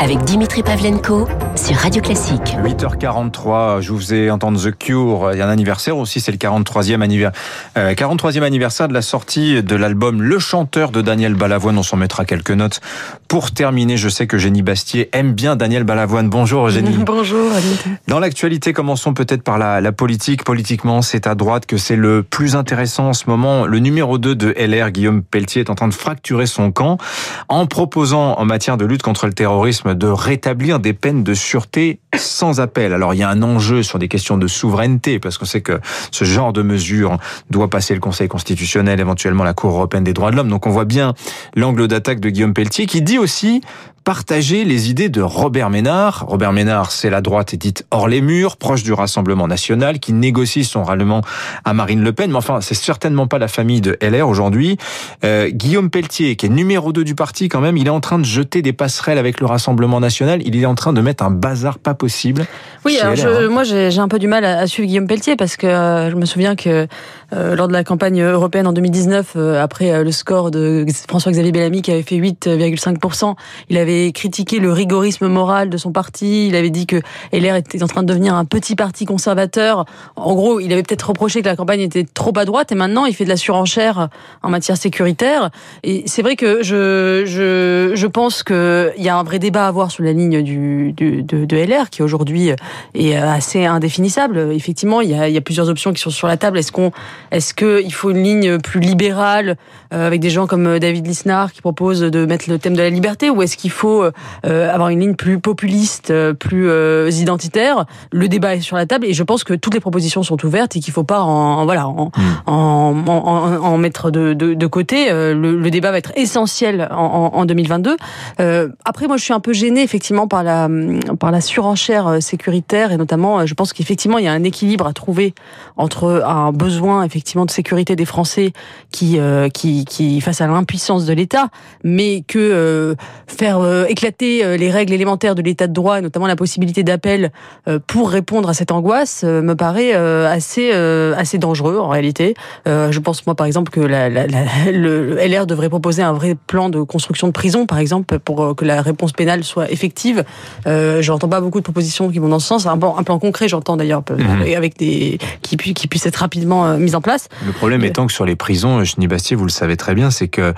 avec Dimitri Pavlenko sur Radio Classique. 8h43, je vous ai entendu The Cure. Il y a un anniversaire aussi, c'est le 43e anniversaire, 43e anniversaire de la sortie de l'album Le Chanteur de Daniel Balavoine. On s'en mettra quelques notes. Pour terminer, je sais que Génie Bastier aime bien Daniel Balavoine. Bonjour Génie. Bonjour. Dans l'actualité, commençons peut-être par la, la politique. Politiquement, c'est à droite que c'est le plus intéressant en ce moment. Le numéro 2 de LR, Guillaume Pelletier, est en train de fracturer son camp en proposant en matière de lutte contre le terrorisme de rétablir des peines de sûreté sans appel. Alors il y a un enjeu sur des questions de souveraineté parce qu'on sait que ce genre de mesure doit passer le Conseil constitutionnel, éventuellement la Cour européenne des droits de l'homme. Donc on voit bien l'angle d'attaque de Guillaume Pelletier qui dit aussi partager les idées de Robert Ménard. Robert Ménard, c'est la droite dite hors les murs, proche du Rassemblement national, qui négocie son ralliement à Marine Le Pen. Mais enfin, c'est certainement pas la famille de LR aujourd'hui. Euh, Guillaume Pelletier, qui est numéro 2 du parti quand même, il est en train de jeter des passerelles avec le Rassemblement national. Il est en train de mettre un bazar pas possible. Oui, alors je, hein. moi j'ai un peu du mal à, suivre Guillaume Pelletier parce que euh, je me souviens que euh, lors de la campagne européenne en 2019, euh, après le score de François-Xavier Bellamy qui avait fait 8,5%, il avait critiqué le rigorisme moral de son parti. Il avait dit que LR était en train de devenir un petit parti conservateur. En gros, il avait peut-être reproché que la campagne était trop à droite et maintenant il fait de la surenchère en matière sécuritaire. Et c'est vrai que je, je, je pense qu'il y a un vrai débat à avoir sur la ligne du, du de, de, LR qui aujourd'hui est assez indéfinissable. Effectivement, il y a, y a plusieurs options qui sont sur la table. Est-ce qu'on, est-ce qu'il faut une ligne plus libérale euh, avec des gens comme David Lisnard qui propose de mettre le thème de la liberté ou est-ce qu'il faut faut euh, avoir une ligne plus populiste, euh, plus euh, identitaire. Le débat est sur la table et je pense que toutes les propositions sont ouvertes et qu'il faut pas en, voilà en, hmm. en, en, mettre de, de, de côté. Le, le, débat va être essentiel en, en 2022. après, moi, je suis un peu gênée effectivement par la par la surenchère sécuritaire et notamment, je pense qu'effectivement, il y a un équilibre à trouver entre un besoin effectivement de sécurité des Français qui qui, qui face à l'impuissance de l'État, mais que faire euh, éclater euh, les règles élémentaires de l'état de droit, et notamment la possibilité d'appel euh, pour répondre à cette angoisse, me paraît assez assez dangereux en réalité. je pense moi par exemple que la, la, le LR devrait proposer un vrai plan de construction de prison, par exemple, pour que la réponse pénale soit effective. Euh, j'entends pas beaucoup de propositions qui vont dans ce sens. Un plan, un plan concret, j'entends d'ailleurs, mhm. avec des qui, qui puisse être rapidement mis en place. Le problème étant que sur les prisons, Cheny Bastier, vous le savez très bien, c'est que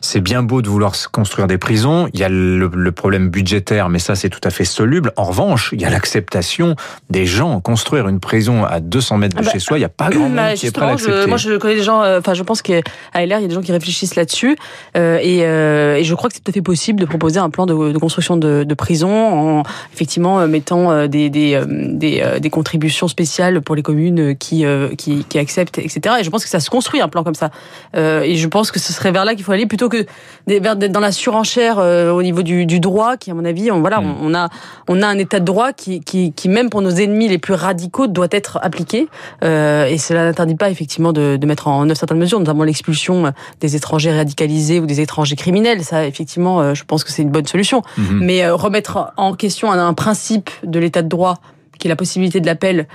c'est bien beau de vouloir construire des prisons. Il y a le, problème budgétaire, mais ça c'est tout à fait soluble. En revanche, il y a l'acceptation des gens. Construire une prison à 200 mètres de ah bah, chez soi, il n'y a pas grand bah, monde qui est prêt à l'accepter. Moi je connais des gens, euh, enfin je pense qu'à LR, il y a des gens qui réfléchissent là-dessus. Euh, et, euh, et, je crois que c'est tout à fait possible de proposer un plan de, de construction de, de, prison en effectivement mettant des, des, des, des, contributions spéciales pour les communes qui, qui, qui, acceptent, etc. Et je pense que ça se construit un plan comme ça. et je pense que ce serait vers là qu'il faut aller plutôt que d'être dans la surenchère au niveau du, du, droit, qui à mon avis, on, voilà, mm. on, a on a un état de droit qui, qui, qui même pour nos ennemis les plus radicaux doit être appliqué. Euh, et cela n'interdit pas effectivement de, de mettre en œuvre certaines mesures, notamment l'expulsion des étrangers radicalisés ou des étrangers criminels. Ça, effectivement, euh, je pense que c'est une bonne solution. Mm-hmm. Mais euh, remettre en question un, un principe de l'état de droit qui est la possibilité de l'appel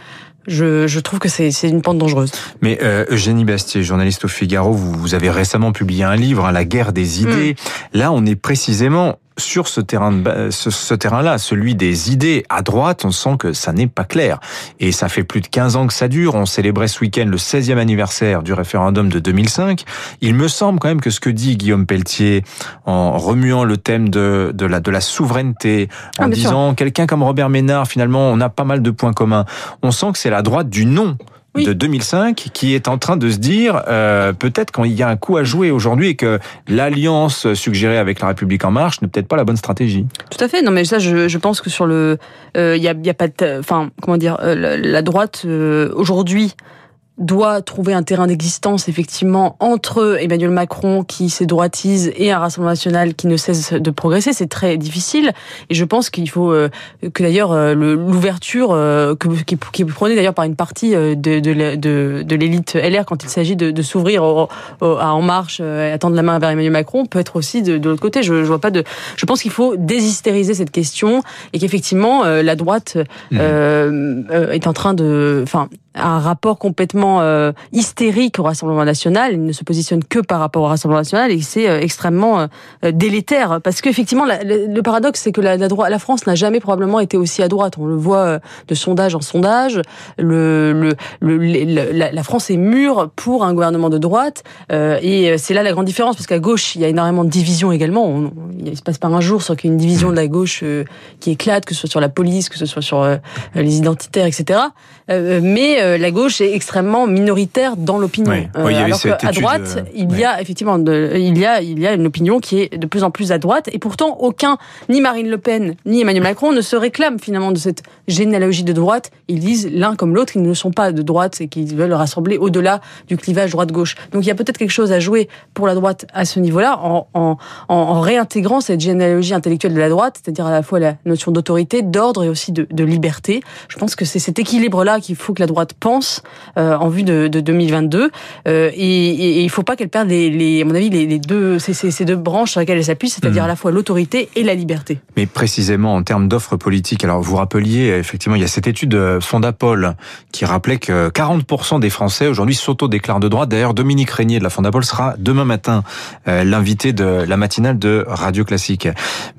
je, je, trouve que c'est une pente dangereuse. Mais euh, Eugénie Bastier, journaliste au Figaro, vous, vous, avez récemment publié un livre, hein, La guerre des idées. Mm. Là, on est précisément sur ce terrain de, ce, ce terrain-là, celui des idées à droite, on sent que ça n'est pas clair. Et ça fait plus de 15 ans que ça dure. On célébrait ce week-end le 16e anniversaire du référendum de 2005. Il me semble quand même que ce que dit Guillaume Pelletier en remuant le thème de, de la, de la souveraineté, en ah, disant quelqu'un comme Robert Ménard, finalement, on a pas mal de points communs. On sent que c'est la droite du non de 2005 qui est en train de se dire euh, peut-être qu'il y a un coup à jouer aujourd'hui et que l'alliance suggérée avec la République en marche n'est peut-être pas la bonne stratégie. Tout à fait. Non, mais ça, je, je pense que sur le, euh, il y, a, y, a, pas, enfin, comment dire, euh, la, la droite euh, aujourd'hui doit trouver un terrain d'existence effectivement entre Emmanuel Macron qui s'est droitise et un Rassemblement national qui ne cesse de progresser. C'est très difficile et je pense qu'il faut euh, que d'ailleurs euh, l'ouverture euh, que, qui, qui prônée d'ailleurs par une partie de, de, de, de l'élite LR quand il s'agit de, de s'ouvrir à En Marche, à tendre la main vers Emmanuel Macron peut être aussi de, de l'autre côté. Je, je vois pas de. Je pense qu'il faut déshystériser cette question et qu'effectivement la droite mmh. est en train de, enfin un rapport complètement hystérique au Rassemblement national. Il ne se positionne que par rapport au Rassemblement national et c'est extrêmement délétère parce qu'effectivement, le, paradoxe, c'est que la, la, la France n'a jamais probablement été aussi à droite. On le voit de sondage en sondage. Le, le, le la, la, France est mûre pour un gouvernement de droite et c'est là la grande différence parce qu'à gauche, il y a énormément de divisions également. On, il se passe pas un jour sans qu'il y ait une division de la gauche qui éclate, que ce soit sur la police, que ce soit sur les identitaires, etc. mais la gauche est extrêmement minoritaire dans l'opinion. alors qu'à droite, il y a effectivement de, il y a il y a une opinion qui est de plus en plus à droite et pourtant aucun ni Marine Le Pen ni Emmanuel Macron ne se réclament finalement de cette généalogie de droite. Ils disent l'un comme l'autre, ils ne sont pas de droite et qu'ils veulent rassembler au-delà du clivage droite-gauche. Donc il y a peut-être quelque chose à jouer pour la droite à ce niveau-là en, en, en réintégrant cette généalogie intellectuelle de la droite, c'est-à-dire à la fois la notion d'autorité, d'ordre et aussi de, de, liberté. Je pense que c'est cet équilibre-là qu'il faut que la droite pense euh, en vue de, de 2022 euh, et, et, il faut pas qu'elle perde les, les, à mon avis les, les deux ces, ces, deux branches sur lesquelles elle s'appuie, c'est-à-dire mmh. à la fois l'autorité et la liberté. Mais précisément en termes d'offres politiques, alors vous rappeliez effectivement il y a cette étude euh, Fondapol qui rappelait que 40% des Français aujourd'hui s'auto-déclarent de droite. D'ailleurs Dominique Régnier de la Fondapol sera demain matin euh, l'invité de la matinale de Radio Classique.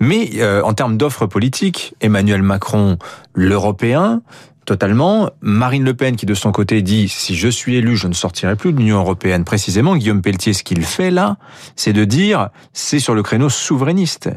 Mais euh, en termes d'offres politiques, Emmanuel Macron, l'européen, totalement. Marine Le Pen qui de son côté dit si je suis élu, je ne sortirai plus de l'Union européenne. Précisément, Guillaume Pelletier, ce qu'il fait là, c'est de dire c'est sur le créneau souverainiste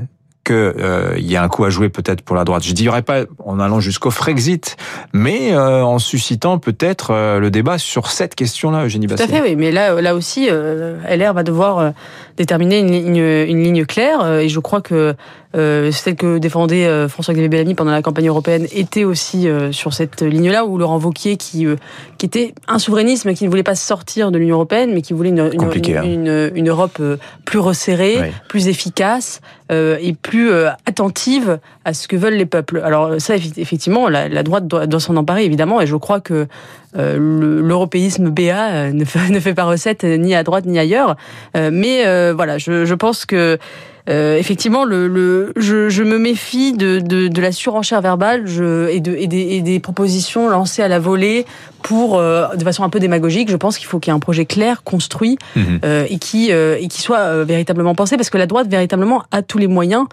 qu'il euh, y a un coup à jouer peut-être pour la droite. Je dirais pas en allant jusqu'au Frexit, mais euh, en suscitant peut-être euh, le débat sur cette question-là, Eugénie Basset. Tout à fait, oui. Mais là, là aussi, LR va devoir déterminer une, ligne claire, et je crois que euh, celle que défendait euh, François-Xavier Bellamy pendant la campagne européenne était aussi euh, sur cette ligne-là, où Laurent Wauquiez, qui, euh, qui était un souverainisme, qui ne voulait pas sortir de l'Union européenne, mais qui voulait une, une, hein. une, Europe plus resserrée, plus efficace et plus attentive à ce que veulent les peuples. Alors ça, effectivement, la, droite doit, s'en emparer, évidemment, et je crois que l'européisme BA ne fait, ne fait pas recette ni à droite ni ailleurs. mais voilà, je, je pense que euh, effectivement, le, le je, je, me méfie de, de, la surenchère verbale et, de, et, des, et des propositions lancées à la volée pour, euh, de façon un peu démagogique. Je pense qu'il faut qu'il y ait un projet clair, construit mhm. euh, et qui euh, et qui soit véritablement pensé, parce que la droite véritablement a tous les moyens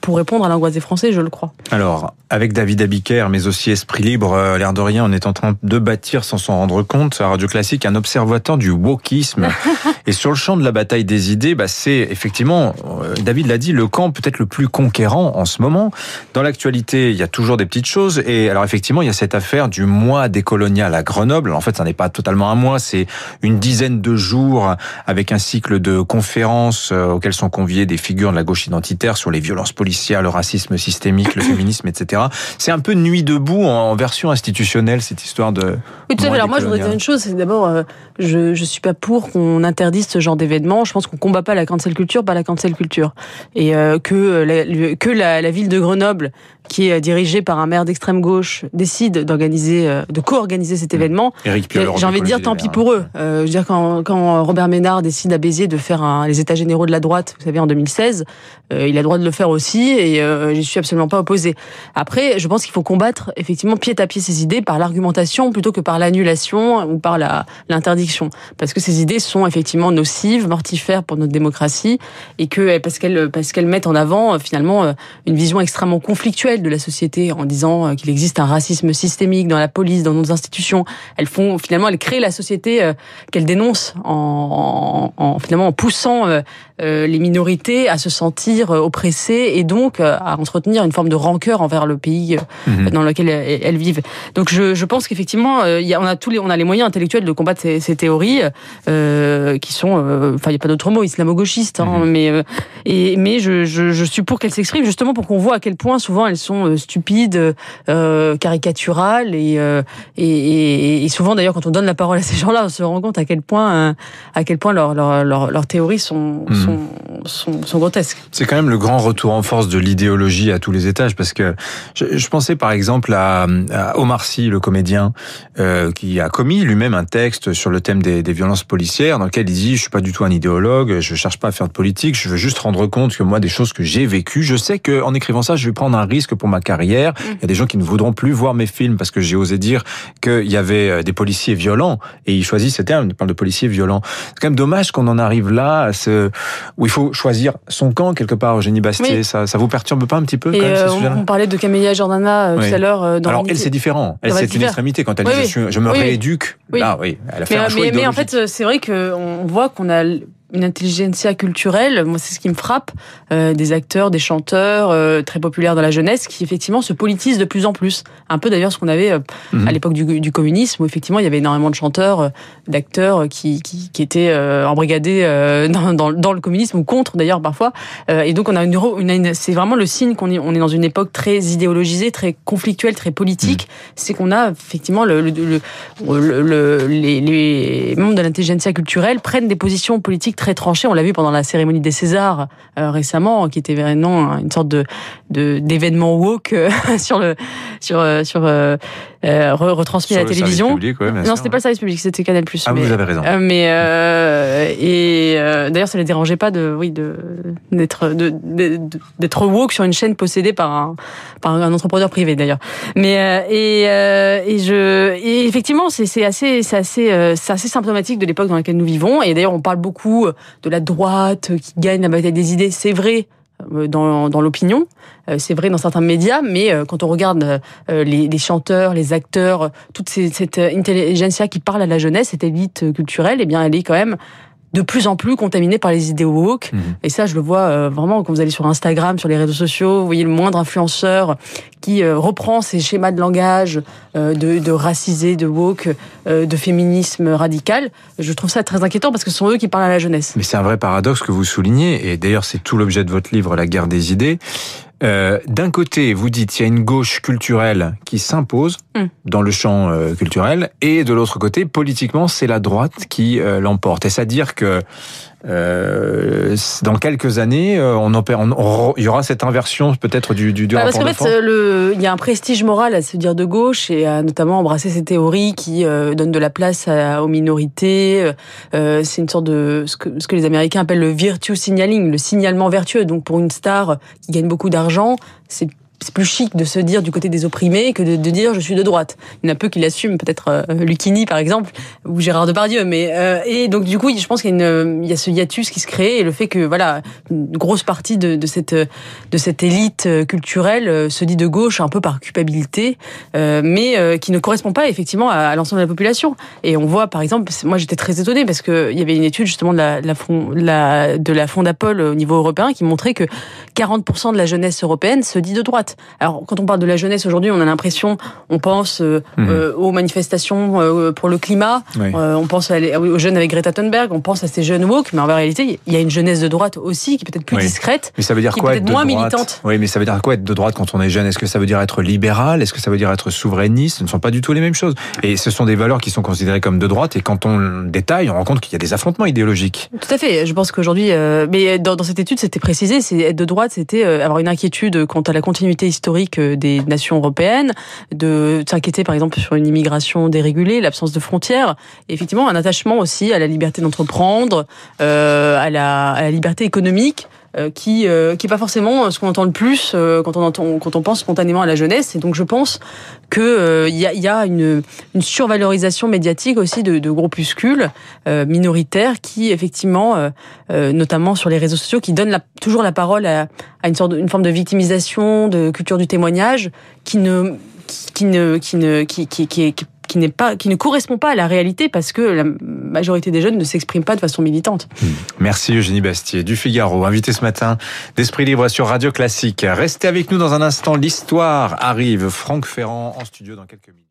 pour répondre à l'angoisse des Français, je le crois. Alors, avec David Abiker, mais aussi Esprit Libre, l'air de rien, on est en train de bâtir, sans s'en rendre compte, à Radio Classique, un observateur du wokisme. et sur le champ de la bataille des idées, bah, c'est effectivement, David l'a dit, le camp peut-être le plus conquérant en ce moment. Dans l'actualité, il y a toujours des petites choses. Et alors effectivement, il y a cette affaire du mois décolonial à Grenoble. En fait, ça n'est pas totalement un mois, c'est une dizaine de jours avec un cycle de conférences euh, auxquelles sont conviés des figures de la gauche identitaire sur les violences policières, le racisme systémique, le féminisme, etc. C'est un peu nuit debout en version institutionnelle cette histoire de. Oui, tout à fait. Alors moi, je voudrais dire une chose, c'est d'abord, euh, je je suis pas pour qu'on interdise ce genre d'événement. Je pense qu'on combat pas la cancel culture, pas la cancel culture, et euh, que la, que la, la ville de Grenoble qui est dirigé par un maire d'extrême gauche, décide d'organiser, de co-organiser cet mmh. événement. J'ai envie de dire tant pis pour eux. Euh, je veux dire quand, quand Robert Ménard décide à Béziers de faire un, les États généraux de la droite, vous savez en 2016, euh, il a le droit de le faire aussi et euh, je suis absolument pas opposé. Après, je pense qu'il faut combattre effectivement pied à pied ces idées par l'argumentation plutôt que par l'annulation ou par la l'interdiction, parce que ces idées sont effectivement nocives, mortifères pour notre démocratie et que parce qu'elles parce qu'elles mettent en avant finalement une vision extrêmement conflictuelle de la société en disant euh, qu'il existe un racisme systémique dans la police, dans nos institutions. Elles font finalement, elles créent la société euh, qu'elles dénoncent en, en, finalement en poussant euh, les minorités à se sentir oppressées et donc à entretenir une forme de rancœur envers le pays mhm. dans lequel elles vivent. Donc je, je pense qu'effectivement, on a tous les, on a les moyens intellectuels de combattre ces, ces théories euh, qui sont, enfin il n'y a pas d'autre mot, islamo-gauchistes, hein, mhm. mais et mais je, je, je suis pour qu'elles s'expriment justement pour qu'on voit à quel point souvent elles sont euh, stupides, euh, caricaturales euh, et, et, et, souvent d'ailleurs quand on donne la parole à ces gens-là, on se rend compte à quel point à quel point leurs leur, leur, théories sont, hmm. sont sont, sont grotesques. C'est quand même le grand retour en force de l'idéologie à tous les étages, parce que je, je pensais par exemple à, à, Omar Sy, le comédien, euh, qui a commis lui-même un texte sur le thème des, des, violences policières, dans lequel il dit je suis pas du tout un idéologue, je cherche pas à faire de politique, je veux juste rendre compte que moi des choses que j'ai vécues, je sais que en écrivant ça, je vais prendre un risque pour ma carrière. Mmh. Il y a des gens qui ne voudront plus voir mes films parce que j'ai osé dire qu'il y avait euh, des policiers violents, et il choisit ce terme, il parle de policiers violents. C'est quand même dommage qu'on en arrive là, à ce, où il faut choisir son camp quelque part, Eugénie Bastier. Oui. Ça, ça vous perturbe pas un petit peu quand même, euh, on, on, parlait de Camélia Jordana oui. tout à l'heure. Euh, Alors elle, c'est différent. Elle, c'est une extrémité quand elle dit je, je, me rééduque. Là, oui, elle a fait mais, un choix mais, mais en fait, c'est vrai qu'on voit qu'on a une intelligentsia culturelle, moi c'est ce qui me frappe, euh, des acteurs, des chanteurs euh, très populaires dans la jeunesse qui effectivement se politisent de plus en plus. Un peu d'ailleurs ce qu'on avait euh, mmh. à l'époque du, du, communisme où effectivement il y avait énormément de chanteurs, d'acteurs qui, qui, qui, étaient embrigadés dans, dans, dans, le communisme ou contre d'ailleurs parfois. et donc on a une, c'est vraiment le signe qu'on est, on est dans une époque très idéologisée, très conflictuelle, très politique. Mmh. C'est qu'on a effectivement le, le, le, le les, les membres de l'intelligentsia culturelle prennent des positions politiques très tranché. On l'a vu pendant la cérémonie des Césars euh, récemment, qui était vraiment une sorte de d'événement woke euh, sur le sur euh, sur euh, retransmis à la télévision. Public, ouais, non, c'était pas le service public, c'était Canal+. Ah, mais, vous avez raison. mais et d'ailleurs, ça les dérangeait pas de oui de d'être d'être woke sur une chaîne possédée par un par un entrepreneur privé d'ailleurs. Mais et et je et effectivement, c'est c'est assez c'est assez c'est assez symptomatique de l'époque dans laquelle nous vivons. Et d'ailleurs, on parle beaucoup de la droite qui gagne la bataille des idées. C'est vrai dans, dans l'opinion, c'est vrai dans certains médias, mais quand on regarde les, les chanteurs, les acteurs, toute cette intelligentsia qui parle à la jeunesse, cette élite culturelle, eh bien, elle est quand même de plus en plus contaminé par les idéaux woke. Mmh. Et ça, je le vois euh, vraiment quand vous allez sur Instagram, sur les réseaux sociaux, vous voyez le moindre influenceur qui euh, reprend ces schémas de langage euh, de, de racisé, de woke, de féminisme radical. Je trouve ça très inquiétant parce que ce sont eux qui parlent à la jeunesse. Mais c'est un vrai paradoxe que vous soulignez, et d'ailleurs c'est tout l'objet de votre livre, La guerre des idées. Euh, D'un côté, vous dites il y a une gauche culturelle qui s'impose mm. dans le champ euh, culturel, et de l'autre côté, politiquement, c'est la droite qui euh, l'emporte. Est-ce à dire que euh, dans quelques années, on, opère, on, on, il y aura cette inversion peut-être du, du, du bah, rapport Parce qu'en fait, le, il y a un prestige moral à se dire de gauche et à notamment embrasser ces théories qui euh, donnent de la place à, aux minorités. Euh, c'est une sorte de ce que, ce que les Américains appellent le virtue signaling, le signalement vertueux. Donc pour une star qui gagne beaucoup d'argent, c'est c'est plus chic de se dire du côté des opprimés que de, dire je suis de droite. Il y en a peu qui l'assument, peut-être euh, Lucchini par exemple ou Gérard Depardieu. Mais euh, et donc du coup, je pense qu'il y y a ce hiatus qui se crée et le fait que voilà une grosse partie de, de cette de cette élite culturelle euh, se dit de gauche un peu par culpabilité, euh, mais euh, qui ne correspond pas effectivement à, l'ensemble de la population. Et on voit par exemple, moi j'étais très étonnée parce que il y avait une étude justement de la, la, la de la Fondapol au niveau européen qui montrait que 40% de la jeunesse européenne se dit de droite. Alors, quand on parle de la jeunesse aujourd'hui, on a l'impression, on pense euh, mmh. euh, aux manifestations euh, pour le climat, oui. on pense aux jeunes avec Greta Thunberg, on pense à ces jeunes woke, mais en réalité, il y a une jeunesse de droite aussi qui est peut-être plus oui. discrète, mais ça veut dire qui quoi est peut-être moins droite militante. Oui, mais ça veut dire quoi être de droite quand on est jeune? Est-ce que ça veut dire être libéral? Est-ce que ça veut dire être souverainiste? Ce ne sont pas du tout les mêmes choses. Et ce sont des valeurs qui sont considérées comme de droite, et quand on détaille, on rend compte qu'il y a des affrontements idéologiques. Tout à fait. Je pense qu'aujourd'hui, mais dans, dans, cette étude, c'était précisé, c'est être de droite, c'était avoir une inquiétude quant à la continuité historique des nations européennes, de s'inquiéter par exemple sur une immigration dérégulée, l'absence de frontières, et effectivement un attachement aussi à la liberté d'entreprendre, euh, à, la, liberté économique euh, qui euh, qui est pas forcément ce qu'on entend le plus euh, quand on entend quand on pense spontanément à la jeunesse. Et donc je pense que il y a y a une une survalorisation médiatique aussi de, de groupuscules minoritaires qui effectivement notamment sur les réseaux sociaux qui donnent la, toujours la parole à, à une sorte de, une forme de victimisation de culture du témoignage qui ne qui ne qui ne qui qui, qui, qui qui ne correspond pas à la réalité parce que la majorité des jeunes ne s'expriment pas de façon militante. Merci Eugénie Bastier du Figaro, invité ce matin d'Esprit Libre sur Radio Classique. Restez avec nous dans un instant. L'histoire arrive. Franck Ferrand en studio dans quelques minutes.